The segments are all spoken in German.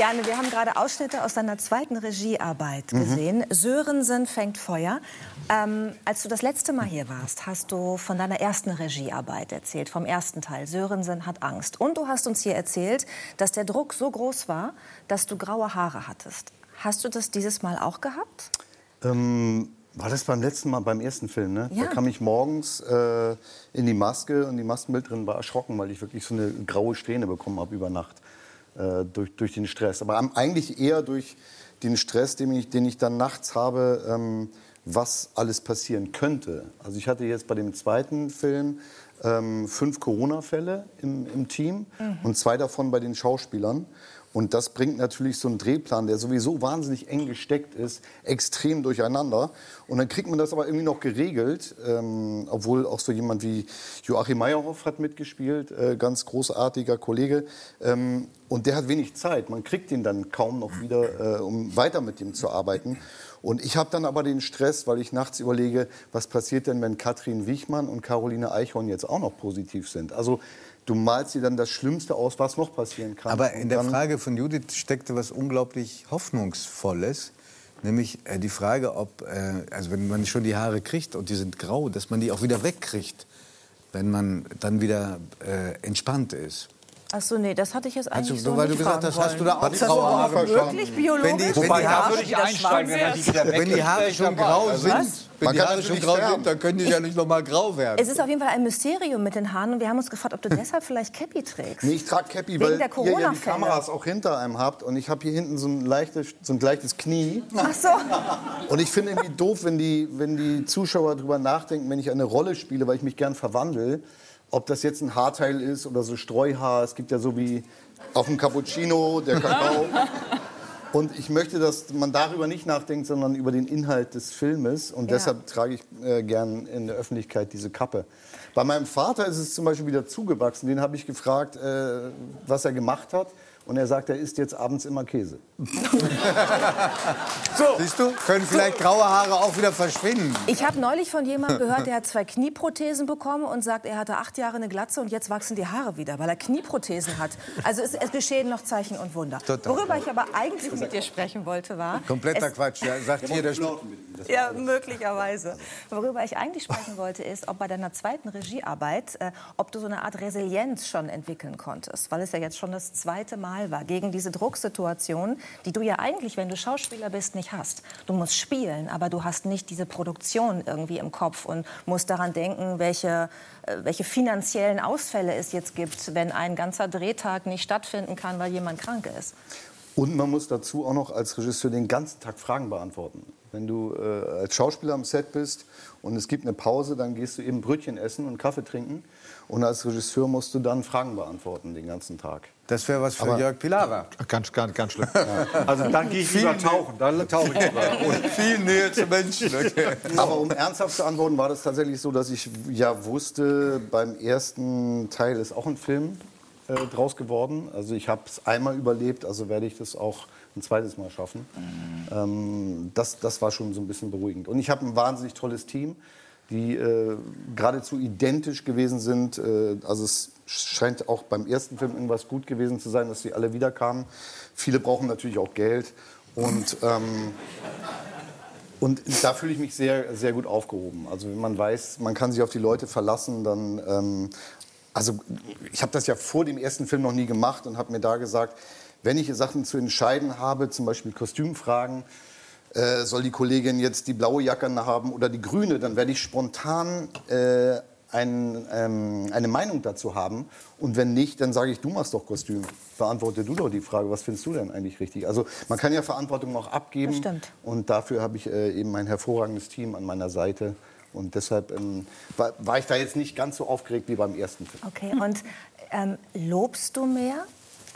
Jane, wir haben gerade Ausschnitte aus deiner zweiten Regiearbeit gesehen. Sörensen fängt Feuer. Ähm, als du das letzte Mal hier warst, hast du von deiner ersten Regiearbeit erzählt, vom ersten Teil. Sörensen hat Angst. Und du hast uns hier erzählt, dass der Druck so groß war, dass du graue Haare hattest. Hast du das dieses Mal auch gehabt? Ähm, war das beim letzten Mal, beim ersten Film, ne? Ja. Da kam ich morgens äh, in die Maske und die Maskenbildnerin war erschrocken, weil ich wirklich so eine graue Strähne bekommen habe über Nacht äh, durch, durch den Stress. Aber eigentlich eher durch den Stress, den ich, den ich dann nachts habe, ähm, was alles passieren könnte. Also ich hatte jetzt bei dem zweiten Film ähm, fünf Corona-Fälle im, im Team und zwei davon bei den Schauspielern. Und das bringt natürlich so einen Drehplan, der sowieso wahnsinnig eng gesteckt ist, extrem durcheinander. Und dann kriegt man das aber irgendwie noch geregelt, ähm, obwohl auch so jemand wie Joachim Meyerhoff hat mitgespielt, äh, ganz großartiger Kollege. Ähm, und der hat wenig Zeit. Man kriegt ihn dann kaum noch wieder, äh, um weiter mit ihm zu arbeiten. Und ich habe dann aber den Stress, weil ich nachts überlege, was passiert denn, wenn Katrin Wichmann und Caroline Eichhorn jetzt auch noch positiv sind. Also du malst dir dann das Schlimmste aus, was noch passieren kann. Aber in der Frage von Judith steckte was unglaublich Hoffnungsvolles. Nämlich äh, die Frage, ob, äh, also wenn man schon die Haare kriegt und die sind grau, dass man die auch wieder wegkriegt, wenn man dann wieder äh, entspannt ist. Ach so, nee, das hatte ich jetzt eigentlich du, so weil nicht du gesagt hast, hast du da auch graue Haare Wirklich biologisch? Wenn die, wenn Wobei, die Haare, würde ich einsteigen, wenn die wieder wenn die Haare schon grau Also, sind, Was? wenn Man die Haare schon grau färben. sind, dann können die ja nicht noch mal grau werden. Es ist auf jeden Fall ein Mysterium mit den Haaren und wir haben uns gefragt, ob du deshalb vielleicht Cappy trägst. Nee, ich trage Cappy, weil ihr ja die. Kameras auch hinter einem habt und ich habe hier hinten so ein leichtes, so ein leichtes Knie. Ach so. Und ich finde irgendwie doof, wenn die, wenn die Zuschauer darüber nachdenken, wenn ich eine Rolle spiele, weil ich mich gern verwandle, ob das jetzt ein Haarteil ist oder so Streuhaar. Es gibt ja so wie auf dem Cappuccino, der Kakao. Und ich möchte, dass man darüber nicht nachdenkt, sondern über den Inhalt des Filmes. Und Ja. deshalb trage ich äh, gern in der Öffentlichkeit diese Kappe. Bei meinem Vater ist es zum Beispiel wieder zugewachsen. Den habe ich gefragt, äh, was er gemacht hat. Und er sagt, er isst jetzt abends immer Käse. Siehst du? Können vielleicht graue Haare auch wieder verschwinden. Ich habe neulich von jemandem gehört, der hat zwei Knieprothesen bekommen und sagt, er hatte acht Jahre eine Glatze und jetzt wachsen die Haare wieder, weil er Knieprothesen hat. Also es, es geschehen noch Zeichen und Wunder. Total. Worüber ich aber eigentlich mit dir sprechen wollte, war... Kompletter es- Quatsch. Ja, sagt hier der St- Ja, möglicherweise. Worüber ich eigentlich sprechen wollte, ist, ob bei deiner zweiten Regiearbeit, äh, ob du so eine Art Resilienz schon entwickeln konntest, weil es ja jetzt schon das zweite Mal war, gegen diese Drucksituation, die du ja eigentlich, wenn du Schauspieler bist, nicht hast. Du musst spielen, aber du hast nicht diese Produktion irgendwie im Kopf und musst daran denken, welche, äh, welche finanziellen Ausfälle es jetzt gibt, wenn ein ganzer Drehtag nicht stattfinden kann, weil jemand krank ist. Und man muss dazu auch noch als Regisseur den ganzen Tag Fragen beantworten. Wenn du äh, als Schauspieler am Set bist und es gibt eine Pause, dann gehst du eben Brötchen essen und Kaffee trinken. Und als Regisseur musst du dann Fragen beantworten den ganzen Tag. Das wäre was für Aber- Jörg Pilawa. Ganz, ganz, ganz schlimm. Also dann gehe ich lieber tauchen. Dann tauche ich lieber. Und viel Nähe zu Menschen. Okay. Aber um ernsthaft zu antworten, war das tatsächlich so, dass ich ja wusste, beim ersten Teil ist auch ein Film äh, draus geworden. Also ich habe es einmal überlebt, also werde ich das auch ein zweites Mal schaffen. Ähm, das, das war schon so ein bisschen beruhigend. Und ich habe ein wahnsinnig tolles Team, die äh, geradezu identisch gewesen sind. Äh, also es scheint auch beim ersten Film irgendwas gut gewesen zu sein, dass sie alle wiederkamen. Viele brauchen natürlich auch Geld. Und ähm, und da fühle ich mich sehr, sehr gut aufgehoben. Also wenn man weiß, man kann sich auf die Leute verlassen, dann... Ähm, also ich habe das ja vor dem ersten Film noch nie gemacht und habe mir da gesagt, wenn ich Sachen zu entscheiden habe, zum Beispiel Kostümfragen, äh, soll die Kollegin jetzt die blaue Jacke haben oder die grüne, dann werde ich spontan äh, ein, ähm, eine Meinung dazu haben. Und wenn nicht, dann sage ich, du machst doch Kostüm. Beantworte du doch die Frage, was findest du denn eigentlich richtig? Also man kann ja Verantwortung auch abgeben. Das stimmt. Und dafür habe ich äh, eben ein hervorragendes Team an meiner Seite. Und deshalb ähm, war, war ich da jetzt nicht ganz so aufgeregt wie beim ersten Film. Okay, und ähm, lobst du mehr?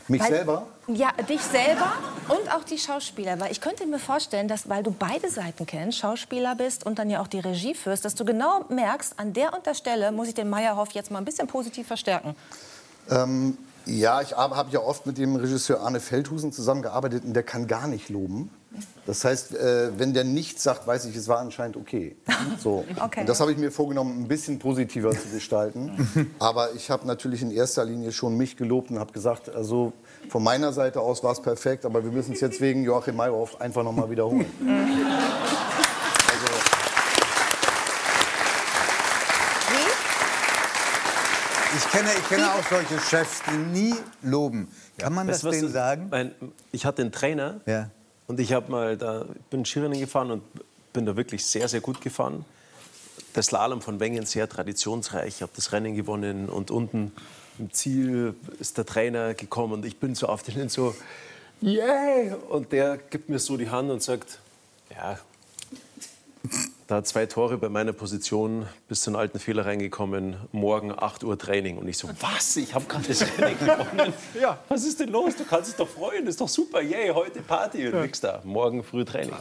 Mich Weil- selber? Ja, dich selber und auch die Schauspieler. Weil ich könnte mir vorstellen, dass, weil du beide Seiten kennst, Schauspieler bist und dann ja auch die Regie führst, dass du genau merkst, an der und der Stelle muss ich den Meyerhoff jetzt mal ein bisschen positiv verstärken. Ähm, ja, ich habe hab ja oft mit dem Regisseur Arne Feldhusen zusammengearbeitet und der kann gar nicht loben. Das heißt, äh, wenn der nichts sagt, weiß ich, es war anscheinend okay. So. Okay. Und das habe ich mir vorgenommen, ein bisschen positiver zu gestalten. Aber ich habe natürlich in erster Linie schon mich gelobt und habe gesagt, also von meiner Seite aus war es perfekt, aber wir müssen es jetzt wegen Joachim Meyerhoff einfach nochmal wiederholen. Ich kenne, ich kenne auch solche Chefs, die nie loben. Kann man das Weißt denen sagen? Mein, ich hatte einen Trainer Ja. Und ich habe mal da bin Skirennen gefahren und bin da wirklich sehr sehr gut gefahren. Der Slalom von Wengen sehr traditionsreich. Ich habe das Rennen gewonnen und unten im Ziel ist der Trainer gekommen und ich bin so auf den so yeah und der gibt mir so die Hand und sagt ja da zwei Tore bei meiner Position, bis zu einem alten Fehler reingekommen, morgen 8 Uhr Training. Und ich so, was? Ich habe gerade das Rennen gewonnen. Ja, was ist denn los? Du kannst dich doch freuen, das ist doch super, yay, heute Party und nix da. Morgen früh Training.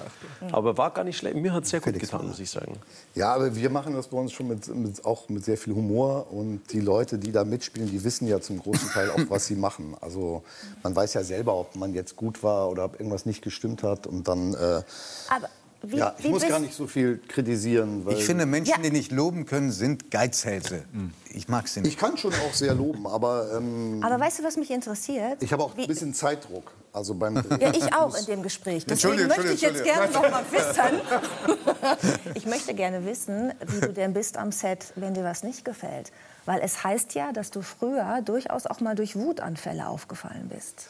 Aber war gar nicht schlecht. Mir hat es sehr gut getan, muss ich sagen. Ja, aber wir machen das bei uns schon mit, mit, auch mit sehr viel Humor. Und die Leute, die da mitspielen, die wissen ja zum großen Teil auch, was sie machen. Also man weiß ja selber, ob man jetzt gut war oder ob irgendwas nicht gestimmt hat. Und dann, äh, Aber wie, ja, ich wie muss gar nicht so viel kritisieren. Weil Ich finde, Menschen, Ja. die nicht loben können, sind Geizhälse. Ich mag sie ich nicht. kann schon auch sehr loben, aber ähm, Aber weißt du, was mich interessiert? ich habe auch Wie- ein bisschen Zeitdruck. Also beim. Ja, ich auch in dem Gespräch. Deswegen Entschuldigung, möchte ich jetzt gerne noch mal wissen. Ich möchte gerne wissen, wie du denn bist am Set, wenn dir was nicht gefällt. Weil es heißt ja, dass du früher durchaus auch mal durch Wutanfälle aufgefallen bist.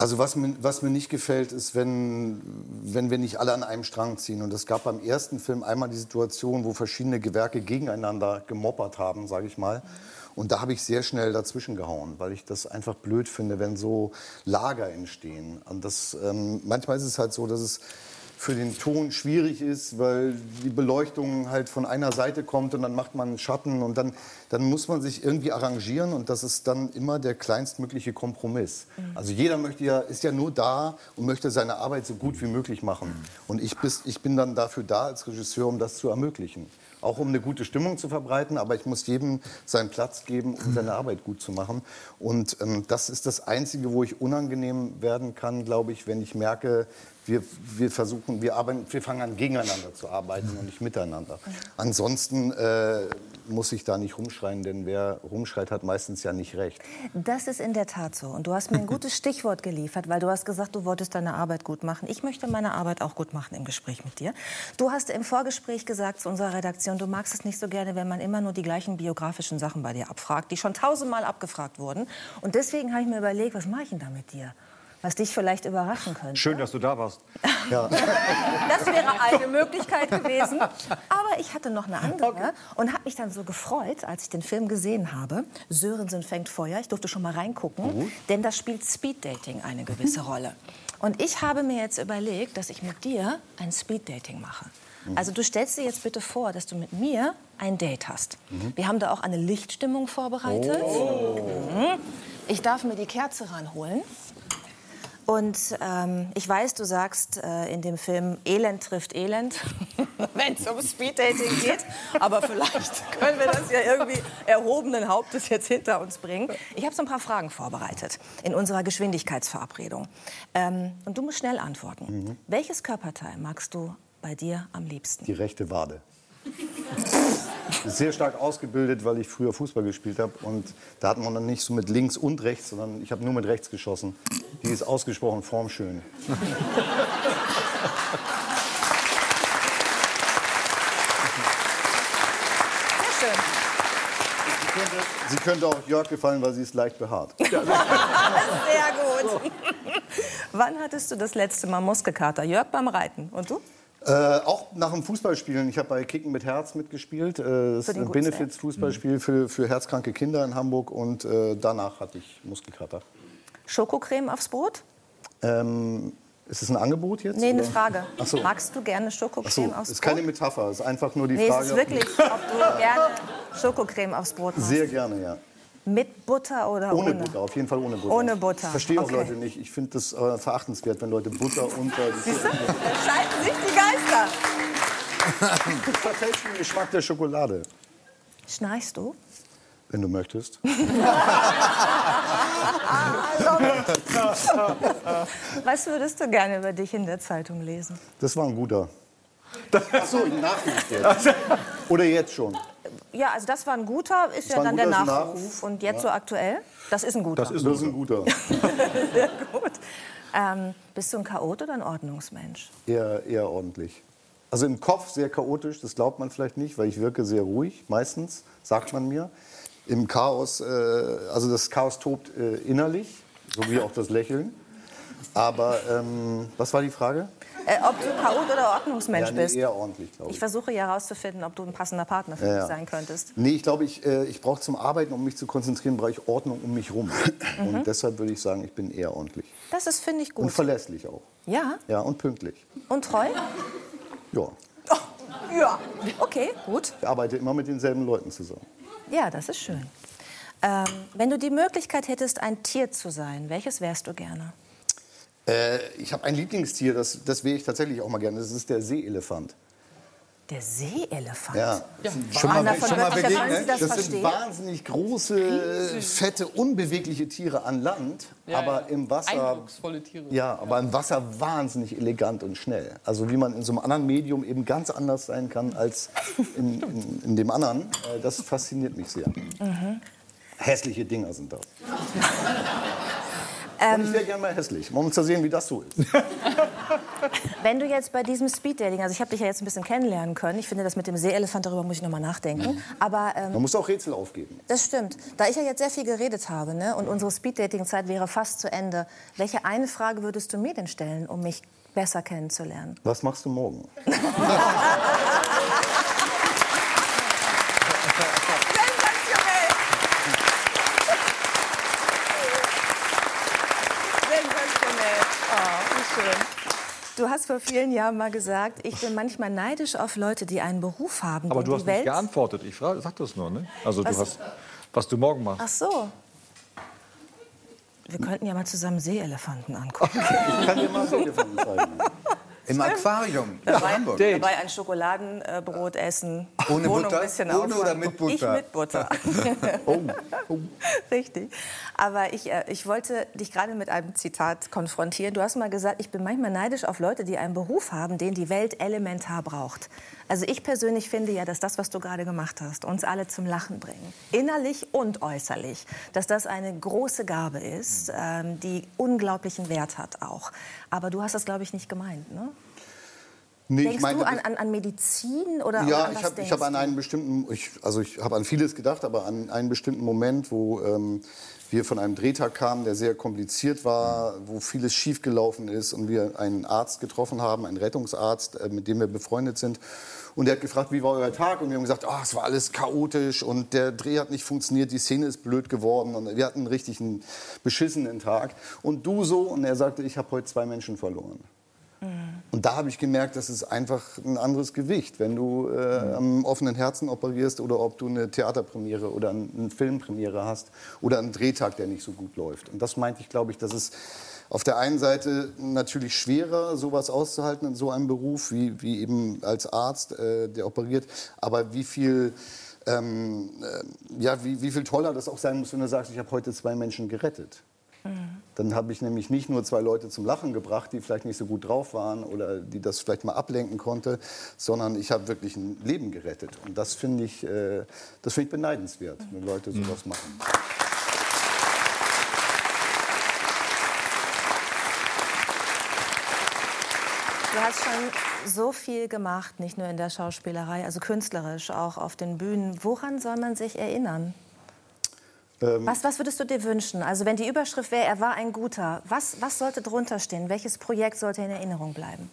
Also was mir, was mir nicht gefällt, ist, wenn, wenn wir nicht alle an einem Strang ziehen. Und es gab beim ersten Film einmal die Situation, wo verschiedene Gewerke gegeneinander gemoppert haben, sage ich mal. Und da habe ich sehr schnell dazwischen gehauen, weil ich das einfach blöd finde, wenn so Lager entstehen. Und das, ähm, manchmal ist es halt so, dass es für den Ton schwierig ist, weil die Beleuchtung halt von einer Seite kommt und dann macht man einen Schatten und dann, dann muss man sich irgendwie arrangieren und das ist dann immer der kleinstmögliche Kompromiss. Also jeder möchte ja, ist ja nur da und möchte seine Arbeit so gut wie möglich machen. Und ich, bis, ich bin dann dafür da als Regisseur, um das zu ermöglichen. Auch um eine gute Stimmung zu verbreiten, aber ich muss jedem seinen Platz geben, um seine Arbeit gut zu machen. Und ähm, das ist das Einzige, wo ich unangenehm werden kann, glaube ich, wenn ich merke, wir, wir versuchen, wir, arbeiten, wir fangen an, gegeneinander zu arbeiten und nicht miteinander. Ansonsten äh, muss ich da nicht rumschreien, denn wer rumschreit, hat meistens ja nicht recht. Das ist in der Tat so. Und du hast mir ein gutes Stichwort geliefert, weil du hast gesagt, du wolltest deine Arbeit gut machen. Ich möchte meine Arbeit auch gut machen im Gespräch mit dir. Du hast im Vorgespräch gesagt zu unserer Redaktion, du magst es nicht so gerne, wenn man immer nur die gleichen biografischen Sachen bei dir abfragt, die schon tausendmal abgefragt wurden. Und deswegen habe ich mir überlegt, was mache ich denn da mit dir? Was dich vielleicht überraschen könnte. Schön, dass du da warst. Das wäre eine Möglichkeit gewesen. Aber ich hatte noch eine andere und habe mich dann so gefreut, als ich den Film gesehen habe. Sörensen fängt Feuer. Ich durfte schon mal reingucken, denn da spielt Speeddating eine gewisse Rolle. Und ich habe mir jetzt überlegt, dass ich mit dir ein Speeddating mache. Also du stellst dir jetzt bitte vor, dass du mit mir ein Date hast. Wir haben da auch eine Lichtstimmung vorbereitet. Mhm. Ich darf mir die Kerze ranholen. Und ähm, ich weiß, du sagst äh, in dem Film, Elend trifft Elend, wenn es um Speeddating geht. Aber vielleicht können wir das ja irgendwie erhobenen Hauptes jetzt hinter uns bringen. Ich habe so ein paar Fragen vorbereitet in unserer Geschwindigkeitsverabredung. Ähm, und du musst schnell antworten. Welches Körperteil magst du bei dir am liebsten? Die rechte Wade. Sehr stark ausgebildet, weil ich früher Fußball gespielt habe. Und da hat man dann nicht so mit links und rechts, sondern ich habe nur mit rechts geschossen. Die ist ausgesprochen formschön. Sehr schön. Sie könnte auch Jörg gefallen, weil sie ist leicht behaart. Sehr gut. Wann hattest du das letzte Mal Muskelkater? Jörg beim Reiten. Und du? Äh, auch nach dem Fußballspielen. Ich habe bei Kicken mit Herz mitgespielt. Äh, das ist ein Benefits-Fußballspiel für, für herzkranke Kinder in Hamburg. Und äh, danach hatte ich Muskelkater. Schokocreme aufs Brot? Ähm, ist es ein Angebot jetzt? Nee, eine oder? Frage. Ach so. Magst du gerne Schokocreme so, aufs ist Brot? keine Metapher. Es ist einfach nur die nee, Frage. es ist wirklich, ob du gerne Schokocreme aufs Brot machst. Sehr gerne, ja. Mit Butter oder ohne? Ohne Butter, auf jeden Fall ohne Butter. Ohne Butter, Ich verstehe auch okay. Leute nicht. Ich finde das äh, verachtenswert, wenn Leute Butter unter die Siehst du? Da scheiden sich die Geister. Das verfälscht den Geschmack der Schokolade. Schnarchst du? Wenn du möchtest. Was würdest du gerne über dich in der Zeitung lesen? Das war ein guter. Achso, Nachricht jetzt. Oder jetzt schon. Ja, also das war ein guter, ist ja war ein dann der guter Nachruf. Nachruf. Und jetzt so aktuell? Das ist ein guter. Das ist Das ist ein guter. Sehr gut. Ähm, bist du ein Chaot oder ein Ordnungsmensch? Eher, eher ordentlich. Also im Kopf sehr chaotisch, das glaubt man vielleicht nicht, weil ich wirke sehr ruhig, meistens, sagt man mir. Im Chaos, äh, also das Chaos tobt äh, innerlich, so wie auch das Lächeln. Aber ähm, was war die Frage? Äh, ob du Chaot oder Ordnungsmensch Ja, nee, bist? eher ordentlich, glaube Ich ich. versuche ja herauszufinden, ob du ein passender Partner für mich ja. sein könntest. Nee, ich glaube, ich, äh, ich brauche zum Arbeiten, um mich zu konzentrieren, brauche ich Ordnung um mich rum. Mhm. Und deshalb würde ich sagen, ich bin eher ordentlich. Das ist, finde ich, Und gut. verlässlich auch. Ja? Ja, und pünktlich. Und treu? Ja. Ja. Okay, gut. Ich arbeite immer mit denselben Leuten zusammen. Ja, das ist schön. Ähm, wenn du die Möglichkeit hättest, ein Tier zu sein, welches wärst du gerne? Äh, ich habe ein Lieblingstier, das, das wäre ich tatsächlich auch mal gerne. Das ist der Seeelefant. Der Seeelefant. Ja. Schon mal, schon mal ja begegnet? das Das verstehen. sind wahnsinnig große, fette, unbewegliche Tiere an Land, aber im Wasser. Eindrucksvolle Tiere. Ja, aber im Wasser wahnsinnig elegant und schnell. Also wie man in so einem anderen Medium eben ganz anders sein kann als in, in, in dem anderen. Äh, Das fasziniert mich sehr. Hässliche Dinger sind das. und ich wäre gerne mal hässlich, um zu sehen, wie das so ist. Wenn du jetzt bei diesem Speeddating, also ich habe dich ja jetzt ein bisschen kennenlernen können, ich finde das mit dem Seeelefant, darüber muss ich noch mal nachdenken, aber ähm, Man muss auch Rätsel aufgeben. das stimmt. Da ich ja jetzt sehr viel geredet habe ne, und unsere Speeddating-Zeit wäre fast zu Ende, welche eine Frage würdest du mir denn stellen, um mich besser kennenzulernen? Was machst du morgen? Sensationell. Oh, wie schön. Du hast vor vielen Jahren mal gesagt, ich bin manchmal neidisch auf Leute, die einen Beruf haben. Aber du hast die nicht Welt... geantwortet. Ich frage, sag das nur, ne? Also Was? du hast, was du morgen machst. Ach so. Wir könnten ja mal zusammen Seeelefanten angucken. Ich kann dir mal Seeelefanten zeigen. Im Aquarium in Dabei, Hamburg. dabei ein Schokoladenbrot essen. Ohne Wohnung Butter? Ein bisschen Ohne oder mit Butter? Ich mit Butter. Oh, oh. Richtig. Aber ich, äh, ich wollte dich gerade mit einem Zitat konfrontieren. Du hast mal gesagt, ich bin manchmal neidisch auf Leute, die einen Beruf haben, den die Welt elementar braucht. Also ich persönlich finde ja, dass das, was du gerade gemacht hast, uns alle zum Lachen bringen, innerlich und äußerlich, dass das eine große Gabe ist, ähm, die unglaublichen Wert hat auch. Aber du hast das, glaube ich, nicht gemeint, ne? Nee, Denkst ich meinte, du an, an, an Medizin oder Ja, an ich was habe hab an einen bestimmten, ich, also ich habe an vieles gedacht, aber an einen bestimmten Moment, wo ähm, wir von einem Drehtag kamen, der sehr kompliziert war, wo vieles schiefgelaufen ist und wir einen Arzt getroffen haben, einen Rettungsarzt, äh, mit dem wir befreundet sind. Und der hat gefragt, wie war euer Tag? Und wir haben gesagt, ah, es war alles chaotisch und der Dreh hat nicht funktioniert, die Szene ist blöd geworden und wir hatten einen richtigen beschissenen Tag. Und du so? Und er sagte, ich habe heute zwei Menschen verloren. Und da habe ich gemerkt, das ist einfach ein anderes Gewicht, wenn du äh, am offenen Herzen operierst oder ob du eine Theaterpremiere oder ein- eine Filmpremiere hast oder einen Drehtag, der nicht so gut läuft. Und das meinte ich, glaube ich, dass es auf der einen Seite natürlich schwerer, sowas auszuhalten in so einem Beruf, wie, wie eben als Arzt, äh, der operiert, aber wie viel... Ähm, äh, ja, wie, wie viel toller das auch sein muss, wenn du sagst, ich habe heute zwei Menschen gerettet. Dann habe ich nämlich nicht nur zwei Leute zum Lachen gebracht, die vielleicht nicht so gut drauf waren oder die das vielleicht mal ablenken konnte, sondern ich habe wirklich ein Leben gerettet. Und das finde ich, äh, das finde ich beneidenswert, wenn Leute sowas machen. Du hast schon so viel gemacht, nicht nur in der Schauspielerei, also künstlerisch, auch auf den Bühnen. Woran soll man sich erinnern? Ähm, Was, was würdest du dir wünschen? Also wenn die Überschrift wäre, er war ein Guter, was, was sollte drunter stehen? Welches Projekt sollte in Erinnerung bleiben?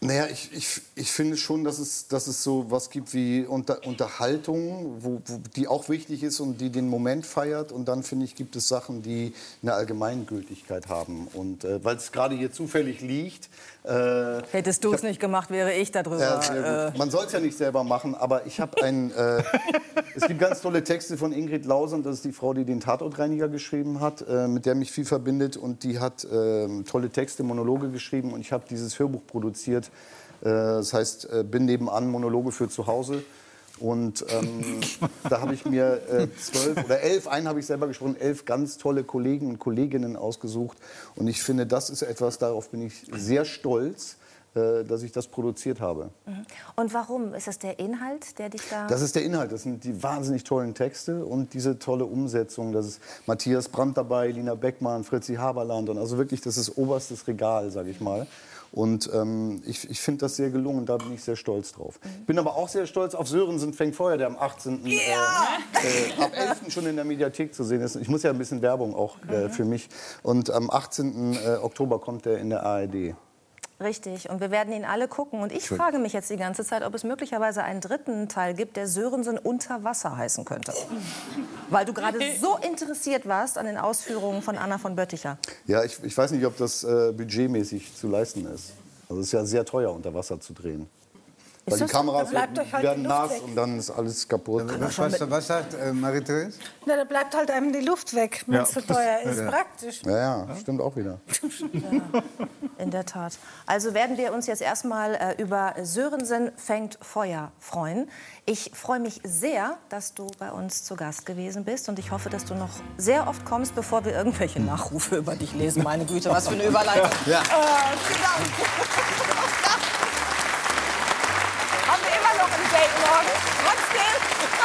Naja, ich, ich, ich finde schon, dass es, dass es so was gibt wie Unter, Unterhaltung, wo, wo, die auch wichtig ist und die den Moment feiert. Und dann, finde ich, gibt es Sachen, die eine Allgemeingültigkeit haben. Und äh, weil es gerade hier zufällig liegt... Äh, Hättest du es nicht gemacht, wäre ich da drüber. Ja, gut. Man soll es ja nicht selber machen, aber ich habe ein. Äh, es gibt ganz tolle Texte von Ingrid Lausand, das ist die Frau, die den Tatortreiniger geschrieben hat, äh, mit der mich viel verbindet. Und die hat ähm, tolle Texte, Monologe geschrieben. Und ich habe dieses Hörbuch produziert. Äh, das heißt, äh, bin nebenan Monologe für zu Hause Und ähm, da habe ich mir äh, zwölf oder elf, einen habe ich selber gesprochen, elf ganz tolle Kollegen und Kolleginnen ausgesucht. Und ich finde, das ist etwas, darauf bin ich sehr stolz, äh, dass ich das produziert habe. Und warum? Ist das der Inhalt, der dich da... Das ist der Inhalt, das sind die wahnsinnig tollen Texte und diese tolle Umsetzung. Das ist Matthias Brandt dabei, Lina Beckmann, Fritzi Haberland und also wirklich, das ist oberstes Regal, sage ich mal. Und ähm, ich, ich finde das sehr gelungen, da bin ich sehr stolz drauf. Ich bin aber auch sehr stolz auf Sörensen fängt Feuer, der am 18. Äh, äh, ab 11. schon in der Mediathek zu sehen ist. Ich muss ja ein bisschen Werbung auch äh, für mich. Und am 18. Äh, Oktober kommt er in der ARD. Richtig. Und wir werden ihn alle gucken. Und ich frage mich jetzt die ganze Zeit, ob es möglicherweise einen dritten Teil gibt, der Sörensen unter Wasser heißen könnte. Weil du gerade so interessiert warst an den Ausführungen von Anna von Bötticher. Ja, ich, ich weiß nicht, ob das äh, budgetmäßig zu leisten ist. Also es ist ja sehr teuer, unter Wasser zu drehen. Weil die Kameras halt werden die nass weg. und dann ist alles kaputt. Was, was, was sagt äh, Marie-Therese? Na, da bleibt halt einem die Luft weg, wenn es so teuer ist. Praktisch. Ja, ja, stimmt auch wieder. In der Tat. Also werden wir uns jetzt erstmal äh, über Sörensen fängt Feuer freuen. Ich freue mich sehr, dass du bei uns zu Gast gewesen bist und ich hoffe, dass du noch sehr oft kommst, bevor wir irgendwelche Nachrufe über dich lesen. Meine Güte, was für eine Überleitung. Ja. Äh, vielen Dank.